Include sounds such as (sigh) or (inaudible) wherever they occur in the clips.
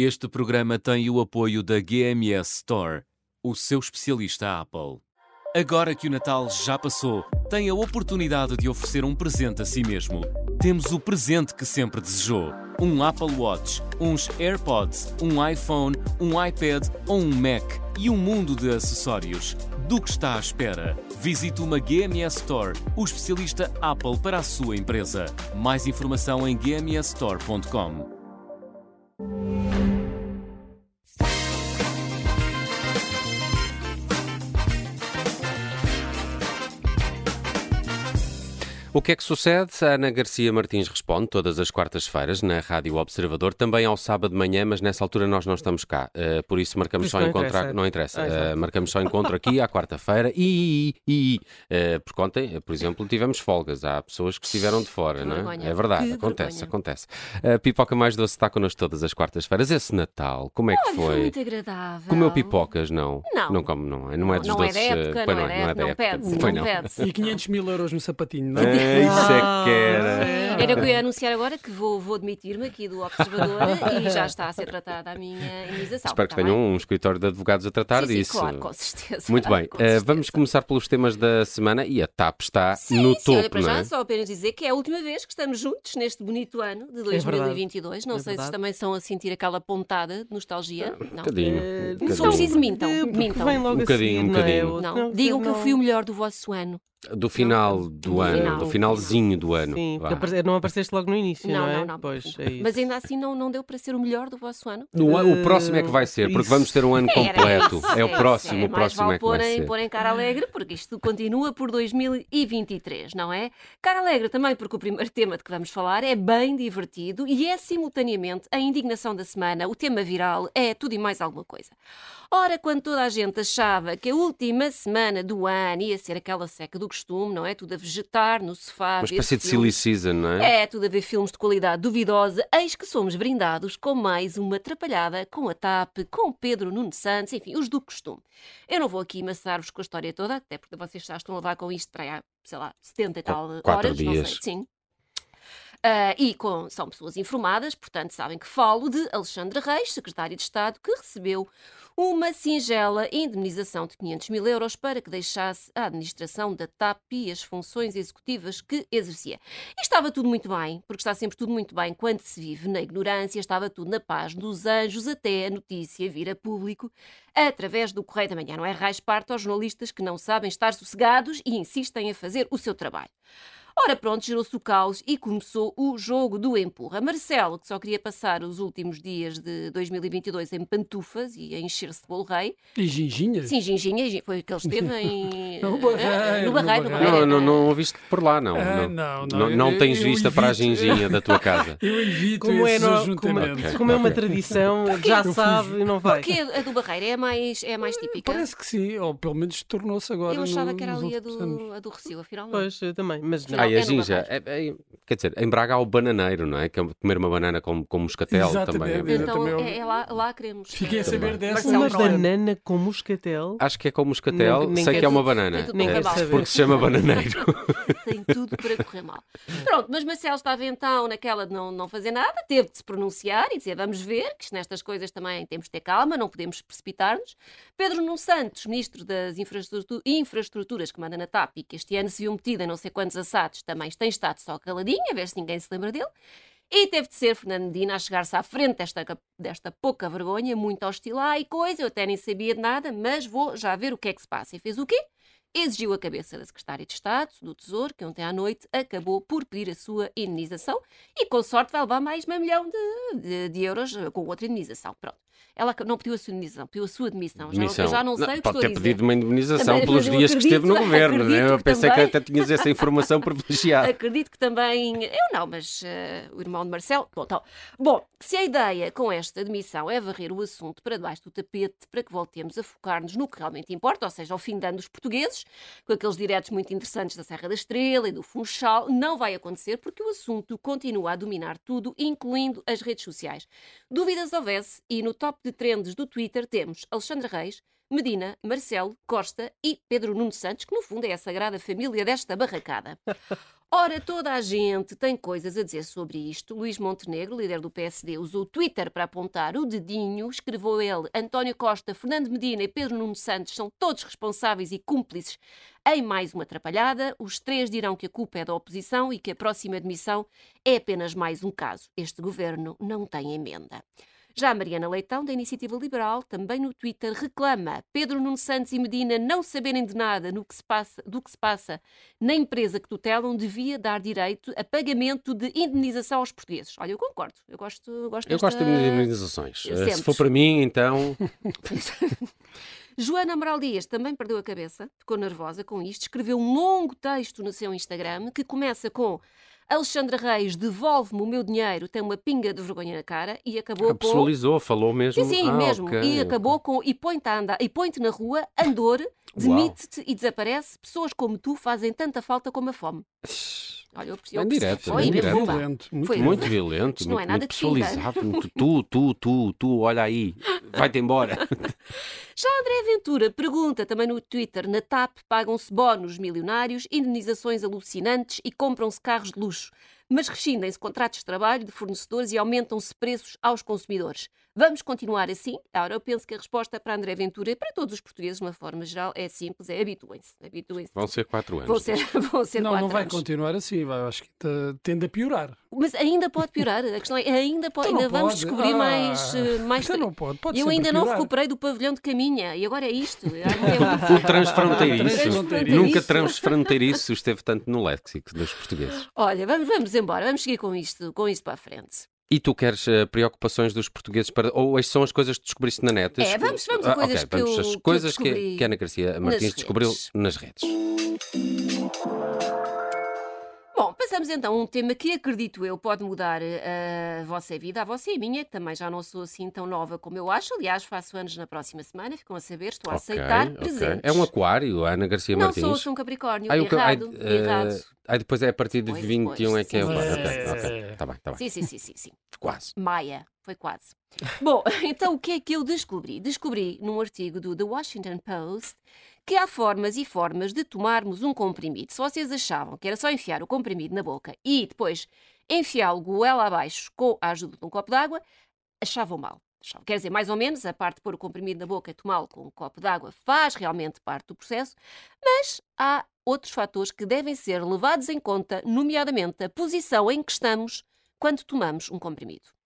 Este programa tem o apoio da GMS Store, o seu especialista Apple. Agora que o Natal já passou, tem a oportunidade de oferecer um presente a si mesmo. Temos o presente que sempre desejou: um Apple Watch, uns AirPods, um iPhone, um iPad ou um Mac e um mundo de acessórios. Do que está à espera? Visite uma GMS Store, o especialista Apple para a sua empresa. Mais informação em gmsstore.com. O que é que sucede? A Ana Garcia Martins responde todas as quartas-feiras na Rádio Observador, também ao sábado de manhã, mas nessa altura nós não estamos cá. Uh, por isso marcamos isso só não encontro. interessa. Não interessa. Ah, Uh, marcamos só encontro aqui à quarta-feira e. e, e uh, por contem, por exemplo, tivemos folgas. Há pessoas que estiveram de fora, Que não é? vergonha. É verdade, Que acontece, vergonha. acontece. A pipoca mais doce está connosco todas as quartas-feiras. Esse Natal, como é que foi foi? muito agradável. Comeu pipocas? Não. Não. Não como, não é? Não é dos Não é doces. da uh, época, pois não é da época, não pede-se, Pois não pede-se. E 500 mil euros no sapatinho, não é? É, isso é que era. Era o que eu ia anunciar agora que vou, vou demitir-me aqui do Observador (laughs) e já está a ser tratada a minha imunização. Espero que está tenham um escritório de advogados a tratar sim, disso. Sim, claro, com certeza. Muito bem, (laughs) eh, certeza. vamos começar pelos temas da semana e a TAP está Sim, no sim, topo, olha, para não já é? só apenas dizer que é a última vez que estamos juntos neste bonito ano de 2022. não É sei se verdade. também são a sentir aquela pontada de nostalgia. Um Não. bocadinho. Eh, um Se for bocadinho. preciso, mintam. Eh, mintam. vem logo Um a bocadinho, seguir, um não é? bocadinho. Outro- Não, digam que eu não. fui o melhor do vosso ano. Do final do Do ano, final. do finalzinho do ano. Sim, não apareceste logo no início, não, Não, é? não, não. Pois, é isso. Mas ainda assim não, não deu para ser o melhor do vosso ano. No o próximo é que vai ser, porque Isso. vamos ter um ano completo. É o isso, próximo, é. o próximo é que vai vale ser. porem, porem cara alegre, porque isto continua por 2023, não é? Cara alegre também, porque o primeiro tema de que vamos falar é bem divertido e é simultaneamente a indignação da semana. O tema viral é tudo e mais alguma coisa. Ora, quando toda a gente achava que a última semana do ano ia ser aquela seca do costume, não é? Tudo a vegetar no sofá. Uma espécie de filmes. silly season, não é? É, tudo a ver filmes de qualidade duvidosa, eis que somos brindados com mais uma atrapalhada com a TAP, com Pedro Nuno Santos, enfim, os do costume. Eu não vou aqui maçar-vos com a história toda, até porque vocês já estão a levar com isto para aí sei lá, 70 e tal Quatro horas, não dias. sei, sim. Ah, e com, são pessoas informadas, portanto sabem que falo de Alexandre Reis, secretário de Estado, que recebeu uma singela indemnização de 500 mil euros para que deixasse a administração da TAP e as funções executivas que exercia. E estava tudo muito bem, porque está sempre tudo muito bem quando se vive na ignorância, estava tudo na paz dos anjos até a notícia vir a público através do Correio da Manhã. Não é raiz parte aos jornalistas que não sabem estar sossegados e insistem em fazer o seu trabalho. Ora, pronto, gerou-se o caos e começou o jogo do empurra. Marcelo, que só queria passar os últimos dias de 2022 em pantufas e a encher-se de bolo rei. E ginginhas? Sim, ginginha, gi- foi que ele esteve em... (laughs) No Barreiro, Ah, No Barreiro, no Barreiro. Não, não, não ouviste por lá, não. Ah, não, não, não, não eu- tens eu vista para a evito. ginginha da tua (laughs) casa. Eu evito Como é, no, como, Ok, é- como é uma tradição, já Eu sabe e não vai. Porque a do Barreiro é a mais, é mais típica. Parece que sim, ou pelo menos tornou-se agora. Eu achava no- que era ali a últimos anos. do, a do Recio, afinal não. Pois, eu também, mas não. Não, Ah, e a é ginja, é, é- quer dizer, em Braga há o bananeiro, não é? Que é comer uma banana com, com moscatel Exatamente. também. é Então é, é lá, lá queremos. Fiquei a saber dessa. Da- banana com moscatel. Acho que é com moscatel, Nem- nem sei que é uma tudo- banana. tem tudo Nem para É, porque se chama bananeiro. (laughs) tem tudo para correr mal. Pronto, mas Marcelo estava então naquela de não, não fazer nada, teve de se pronunciar e dizer vamos ver, que nestas coisas também temos de ter calma, não podemos precipitar-nos. Pedro Nuno Santos, ministro das infraestrutu- infraestruturas que manda na TAP e que este ano se viu metido em não sei quantos assados, também tem estado só caladinho, a ver se ninguém se lembra dele. E teve de ser Fernando Medina a chegar-se à frente desta, desta pouca vergonha, muito hostil e coisa, eu até nem sabia de nada, mas vou já ver o que é que se passa. E fez o quê? exigiu a cabeça da Secretária de Estado do Tesouro, que ontem à noite acabou por pedir a sua indenização e, com sorte, vai levar mais meio milhão de, de- de euros eh, com outra indenização. Pronto. Ela não pediu a sua indenização, pediu a sua demissão. Já, não- Demissão. eu já não sei o que pode ter pedido uma indemnização Também, pelos dias que esteve no acredito- (laughs) governo. né? Eu acredito pensei também. que até tinhas essa informação (laughs) privilegiada. Acredito que também. Eu não, mas eh, o irmão de Marcelo. Bom, então, bom, se a ideia com esta demissão é varrer o assunto para debaixo do tapete para que voltemos a focar-nos no que realmente importa, ou seja, ao fim de ano dos portugueses, com aqueles diretos muito interessantes da Serra da Estrela e do Funchal, não vai acontecer porque o assunto continua a dominar tudo, incluindo as redes sociais. Dúvidas houvesse, e no top de trends do Twitter temos Alexandre Reis. Medina, Marcelo, Costa e Pedro Nuno Santos, que no fundo é a sagrada família desta barracada. (laughs) Ora, toda a gente tem coisas a dizer sobre isto. Luís Montenegro, líder do PSD, usou o Twitter para apontar o dedinho. Escreveu ele: António Costa, Fernando Medina e Pedro Nuno Santos são todos responsáveis e cúmplices em mais uma atrapalhada. Os três dirão que a culpa é da oposição e que a próxima admissão é apenas mais um caso. Este governo não tem emenda. Já a Mariana Leitão, da Iniciativa Liberal, também no Twitter, reclama Pedro Nuno Santos e Medina não saberem de nada no que se passa, do que se passa na empresa que tutelam devia dar direito a pagamento de indenização aos portugueses. Olha, eu concordo. Eu gosto, eu gosto, eu gosto de indenizações. Sempre. Se for para mim, então. (laughs) Joana Amaral Dias também perdeu a cabeça, ficou nervosa com isto, escreveu um longo texto no seu Instagram que começa com Alexandra Reis devolve-me o meu dinheiro, tem uma pinga de vergonha na cara e acabou Ah, Pessoalizou, falou mesmo. com. Sim, sim, Ah, mesmo. ok. E acabou com e põe-te andar, e põe-te na rua, andor, demite-te e desaparece. Pessoas como tu fazem tanta falta como a fome. Olha, eu direto, Foi direto. Violento, muito Foi. Muito violento, Isto não muito, é nada muito pessoalizado. muito tu, tu, tu, tu, olha aí, vai-te embora. (laughs) Já André Ventura pergunta também no Twitter: na TAP pagam-se bónus milionários, indenizações alucinantes e compram-se carros de luxo. Mas rescindem-se contratos de trabalho de fornecedores e aumentam-se preços aos consumidores. Vamos continuar assim? Ora, eu penso que a resposta para André Ventura e para todos os portugueses, de uma forma geral, é simples: é habituem-se. Habituem-se. Vão ser quatro anos. Vão ser, (laughs) vão ser Não, quatro não vai anos. continuar assim, vai, acho que te- tende a piorar. Mas ainda pode piorar. A questão é: ainda, pode, Então ainda não vamos pode. descobrir Ah, mais. eh, mais então não pode, pode eu ainda não piorar. recuperei do pavilhão de caminha e agora é isto. (laughs) É O transfronteiriço. Transfronteiriço. Nunca transfronteiriço esteve tanto no léxico dos portugueses. Olha, vamos, vamos embora, vamos seguir com isto, com isto para a frente. E tu queres eh, preocupações dos portugueses para. Ou estas são as coisas que descobriste na net? É, vamos- vamos a Ah, coisas ok, que vamos eu- às que eu coisas que, que a Ana Garcia Martins descobriu redes. nas redes. Bom, passamos então a um tema que acredito eu pode mudar eh, a vossa vida, a vossa e a minha, que também já não sou assim tão nova como eu acho. Aliás, faço anos na próxima semana, ficam a saber, estou a Ok, aceitar ok. presentes. É um aquário, a Ana Garcia Não Martins. sou, sou um Capricórnio. Ai, o que- ai, errado, eh, errado. ai, depois é a partir de Depois, 21 é depois, que é. sim, ok, sim, ok, sim, ok. sim. Tá bem, tá bem. Sim, sim, sim, sim, sim. Quase. Maia, foi quase. Bom, (laughs) então o que é que eu descobri? Descobri num artigo do The Washington Post que há formas e formas de tomarmos um comprimido. Se vocês achavam que era só enfiar o comprimido na boca e depois enfiá-lo goela abaixo com a ajuda de um copo d'água, achavam mal. Quer dizer, mais ou menos, a parte de pôr o comprimido na boca e tomá-lo com um copo d'água faz realmente parte do processo, mas há outros fatores que devem ser levados em conta, nomeadamente a posição em que estamos quando tomamos um comprimido.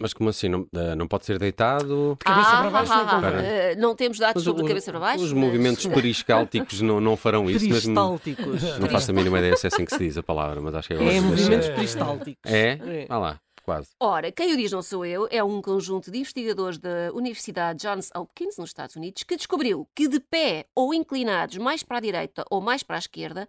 Mas como assim? Não, eh, não pode ser deitado? De cabeça Ah, para baixo ah, não ah, não temos dados Mas sobre o- a cabeça para baixo. Os mas- movimentos periscálticos não, não farão isso mesmo. Peristálticos. Não faço a mínima ideia se é assim que se diz a palavra, mas acho que é É, movimentos É? peristálticos. É? Vá lá, quase. Ora, quem o diz não sou eu, é um conjunto de investigadores da Universidade Johns Hopkins, nos Estados Unidos, que descobriu que de pé ou inclinados mais para a direita ou mais para a esquerda,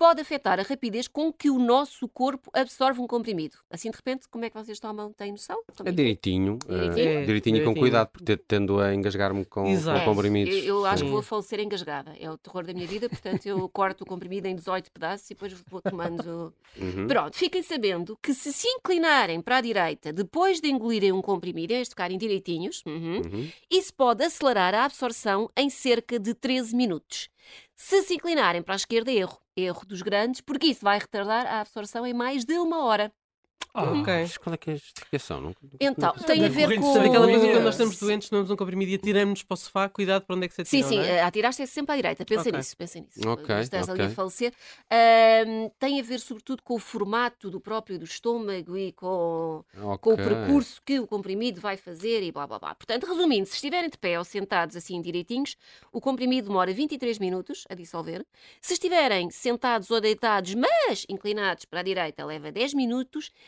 pode afetar a rapidez com que o nosso corpo absorve um comprimido. Assim, de repente, como é que vocês tomam? Têm noção? É Tomem direitinho. eh, Direitinho? É, direitinho e com direitinho. cuidado, porque tendo a engasgar-me com, com Exato. comprimidos. Eu, eu acho que vou falecer engasgada. É o terror da minha vida, portanto eu corto o comprimido em 18 pedaços e depois vou tomando. Uhum. Pronto, fiquem sabendo que se se inclinarem para a direita depois de engolirem um comprimido, de ficarem direitinhos, uhum, Uhum. isso pode acelerar a absorção em cerca de 13 minutos. Se se inclinarem para a esquerda, erro. Erro dos grandes, porque isso vai retardar a absorção em mais de uma hora. Ah, ok. mas Qual é que é a justificação? Não- Então, Não, tem a ver com. Sabe aquela coisa quando nós estamos doentes, tomamos um comprimido e atiramos-nos para o sofá, cuidado para onde é que se Sim, atiram, sim, não é? a atirar-se é sempre à direita. Pensa Ok. nisso, pensa nisso. Ok, Mas estás ali a falecer. Ahm, tem a ver, sobretudo, com o formato do próprio do estômago e com, com o percurso que o comprimido vai fazer e blá blá blá. Portanto, resumindo, se estiverem de pé ou sentados assim direitinhos, o comprimido demora 23 minutos a dissolver. Se estiverem sentados ou deitados, mas inclinados para a direita, leva 10 minutos.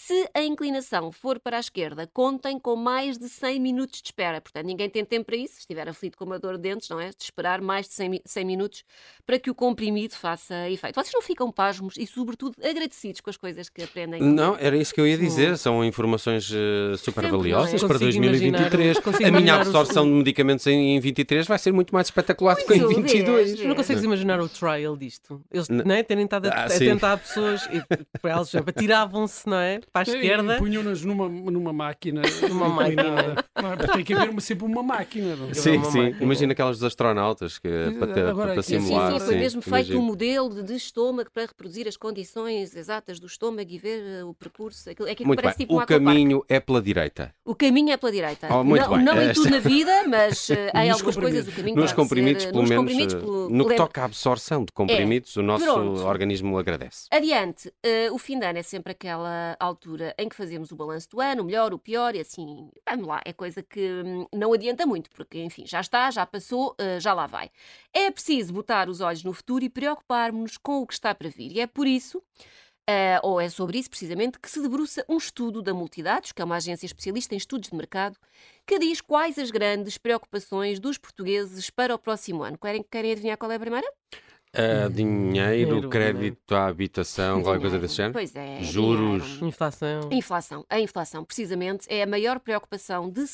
Se a inclinação for para a esquerda, contem com mais de 100 minutos de espera. Portanto, ninguém tem tempo para isso. Se estiver aflito com uma dor de dentes, não é? De esperar mais de 100, mi- 100 minutos para que o comprimido faça efeito. Vocês não ficam pasmos e, sobretudo, agradecidos com as coisas que aprendem. Não, era isso que eu ia dizer. São informações eh, super Sempre, valiosas é? para Consigo 2023. imaginar- a minha absorção o- de medicamentos em, em 23 vai ser muito mais espetacular do que em Muito, 22. vês, Não consegues imaginar o trial disto? Eles não é? terem estado a, Ah, a tentar pessoas e para elas, por exemplo, atiravam-se, não é? Para a esquerda. Punham-nas numa, numa máquina. Numa inclinada. Não é? Tem que haver uma, sempre uma máquina. Não? é? Sim, uma sim. máquina. Imagina aquelas dos astronautas que, para, ter- Agora para Sim, simular. sim, foi sim, mesmo feito imagino. um modelo de, estômago para reproduzir as condições exatas do estômago e ver eh, o percurso. Aquilo, é que Muito parece bem. tipo um o caminho é pela direita. O caminho é pela direita. Oh, muito não bem. não em tudo na vida, mas (laughs) eh, em Nos algumas coisas o caminho Nos pode comprimidos, ser, eh, pelo nos menos, comprimidos, eh, pelo- no que toca à absorção de comprimidos, o nosso Pronto. organismo agradece. Adiante, eh, o fim de ano é sempre aquela altura em que fazemos o balanço do ano, o melhor, o pior, e assim, vamos lá, é coisa que hum, não adianta muito, porque enfim, já está, já passou, eh, já lá vai. É preciso botar os olhos no futuro e preocupar-nos com o que está para vir, e é por isso. eh, ou é sobre isso, precisamente, que se debruça um estudo da Multidados, que é uma agência especialista em estudos de mercado, que diz quais as grandes preocupações dos portugueses para o próximo ano. Querem, querem adivinhar qual é a primeira? Ah, dinheiro, Dinheiro, crédito à habitação, qualquer coisa desse género? Pois é. Juros. dinheiro. Inflação. A inflação. A inflação, precisamente, é a maior preocupação de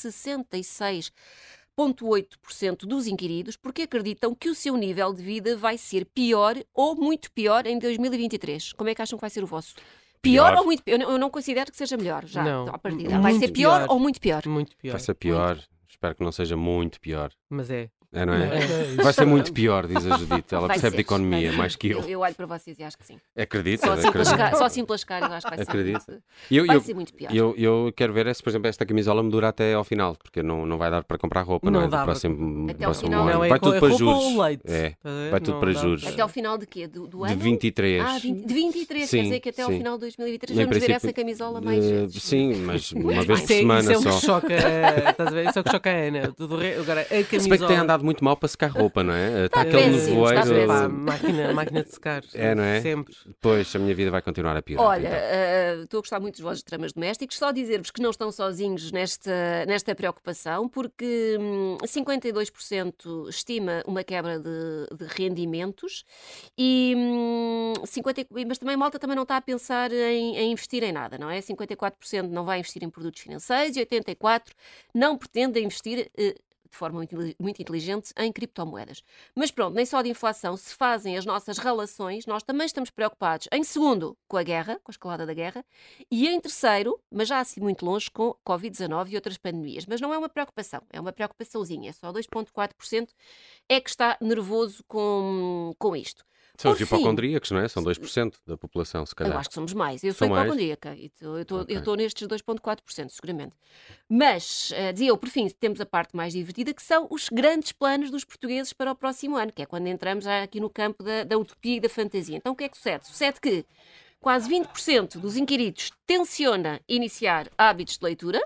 66,8% dos inquiridos, porque acreditam que o seu nível de vida vai ser pior ou muito pior em 2023. Como é que acham que vai ser o vosso? Pior, Pior. ou muito pior? Eu não- Eu não considero que seja melhor, já, Não. à partida. Vai ser Muito pior, pior. ou muito pior? Muito pior. Vai ser pior. Espero que não seja muito pior. Mas é. É, não é? É, Vai ser muito pior, diz a Judite. Ela Vai percebe ser, de economia mais que eu. Eu, eu olho para vocês e acho que sim. Acredito, Só assim acredito. só assim pelas caras, eu acho que vai ser, Acredito. muito, Eu, vai eu, ser muito pior. eu, eu quero ver é se, por exemplo, esta camisola me dura até ao final, porque não, não vai dar para comprar roupa, não, Não é? Dá próximo, Até ao próximo final. ano. Não, é vai tudo é para roupa juros. leite. É, ver? vai tudo Não para dá juros. Até ao final de quê? Do, do ano? de 23. Ah, 20, de 23, Sim, quer dizer que até ao sim. final de 2023 Em vamos ver essa camisola mais vezes. (laughs) Sim, mas uma vez por é, semana é só. Isso é o que choca a Ana. Agora, a camisola. Se bem que tem andado muito mal para secar roupa, não é? Está aquele péssimo, está nevoeiro. Pá, péssimo. máquina, máquina de secar. É, não é? Sempre. Pois, a minha vida vai continuar a piorar. Olha, então. eh, estou a gostar muito dos vossos dramas domésticos. Só dizer-vos que não estão sozinhos nesta, nesta preocupação, porque hum, 52% estima uma quebra de, de rendimentos, e, hum, 50, mas também Malta também não está a pensar em, em investir em nada, não é? 54% não vai investir em produtos financeiros e 84% não pretende investir. eh, de forma muito, inteli- muito inteligente em criptomoedas. Mas pronto, nem só de inflação se fazem as nossas relações, nós também estamos preocupados, em segundo, com a guerra, com a escalada da guerra, e em terceiro, mas já assim muito longe, com Covid-19 e outras pandemias. Mas não é uma preocupação, é uma preocupaçãozinha, só 2,4% é que está nervoso com, com isto. São os fim- hipocondríacos, não é? São 2% da população, se Eu calhar. acho que somos mais. Eu São sou mais? hipocondríaca. e Eu estou eu nestes 2,4%, seguramente. Mas, eh, dizia eu, por fim, temos a parte mais divertida, que são os grandes planos dos portugueses para o próximo ano, que é quando entramos aqui no campo da, da utopia e da fantasia. Então, o que é que sucede? Sucede que quase 20% dos inquiridos tenciona iniciar hábitos de leitura.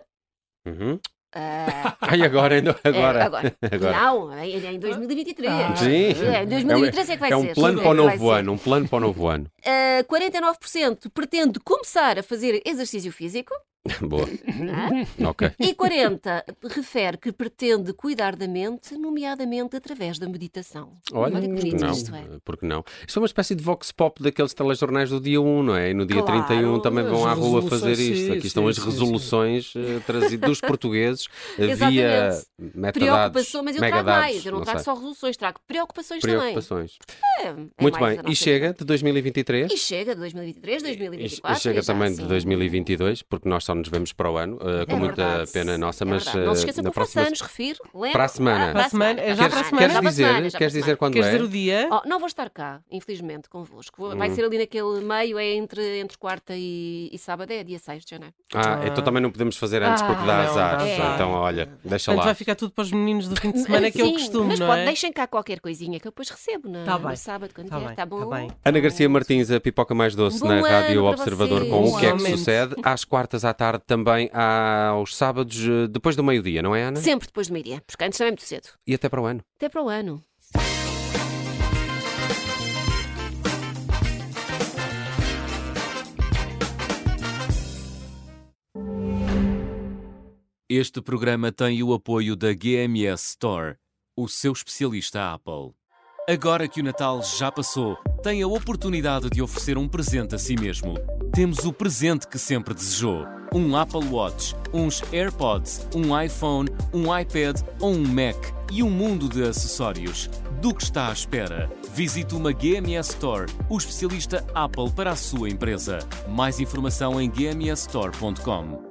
Uhum. Ah, Ai, agora, ainda- agora. é, agora. Agora. (laughs) Não, é é em 2023. Ah, Sim. É, em 2023 é que vai é ser. um plano Sim, para o é novo ser. ano, um plano para o novo ano. Uh, 49% pretende começar a fazer exercício físico (laughs) Boa, ah, ok. e 40% refere que pretende cuidar da mente, nomeadamente através da meditação. Olha, que porque bonito não? isto é. Porque não? Isto é uma espécie de vox pop daqueles telejornais do dia 1, não é? E no dia Claro, 31 também vão à rua fazer resoluções, isto. sim, Aqui estão sim, as sim, resoluções eh, trazidas dos portugueses eh, via metadados, Preocupação, mas eu trago mais. Eu não, trago sei. só resoluções, trago preocupações, preocupações. também. É, é Muito bem, e chega de 2023? E chega de 2023, E- 2024. E chega também de 2022, porque nós só nos vemos para o ano, com É muita verdade, pena nossa, é mas verdade. Não se eh, esqueçam que na próxima anos, refiro. lembro. Para a semana. Ah, Para a semana, é já para a Queres, semana? queres dizer, semana, queres dizer quando Queres é? dizer o dia? Oh, não vou estar cá, infelizmente, convosco. Vai Hum. ser ali naquele meio, é entre, entre quarta e, e sábado, é dia 6 de janeiro. Ah, Ah. então também não podemos fazer antes porque dá Ah, não, azar. Então, olha, deixa lá. vai ficar tudo para os meninos do fim de semana, que é o costume, mas não pode, é? deixem cá qualquer coisinha que eu depois recebo na, Tá no sábado, quando Tá vier. bem, Tá tá bom? bem. Ana Garcia Martins, a pipoca mais doce na Rádio Observador com o que é que sucede. Às quartas à tarde também aos sábados, eh, depois do meio-dia, não é, Ana? Sempre depois do meio-dia, porque antes também é muito cedo. E até para o ano. Até para o ano. Este programa tem o apoio da GMS Store, o seu especialista Apple. Agora que o Natal já passou, tem a oportunidade de oferecer um presente a si mesmo. Temos o presente que sempre desejou: um Apple Watch, uns AirPods, um iPhone, um iPad ou um Mac e um mundo de acessórios. Do que está à espera? Visite uma GMS Store, o especialista Apple para a sua empresa. Mais informação em gmsstore.com.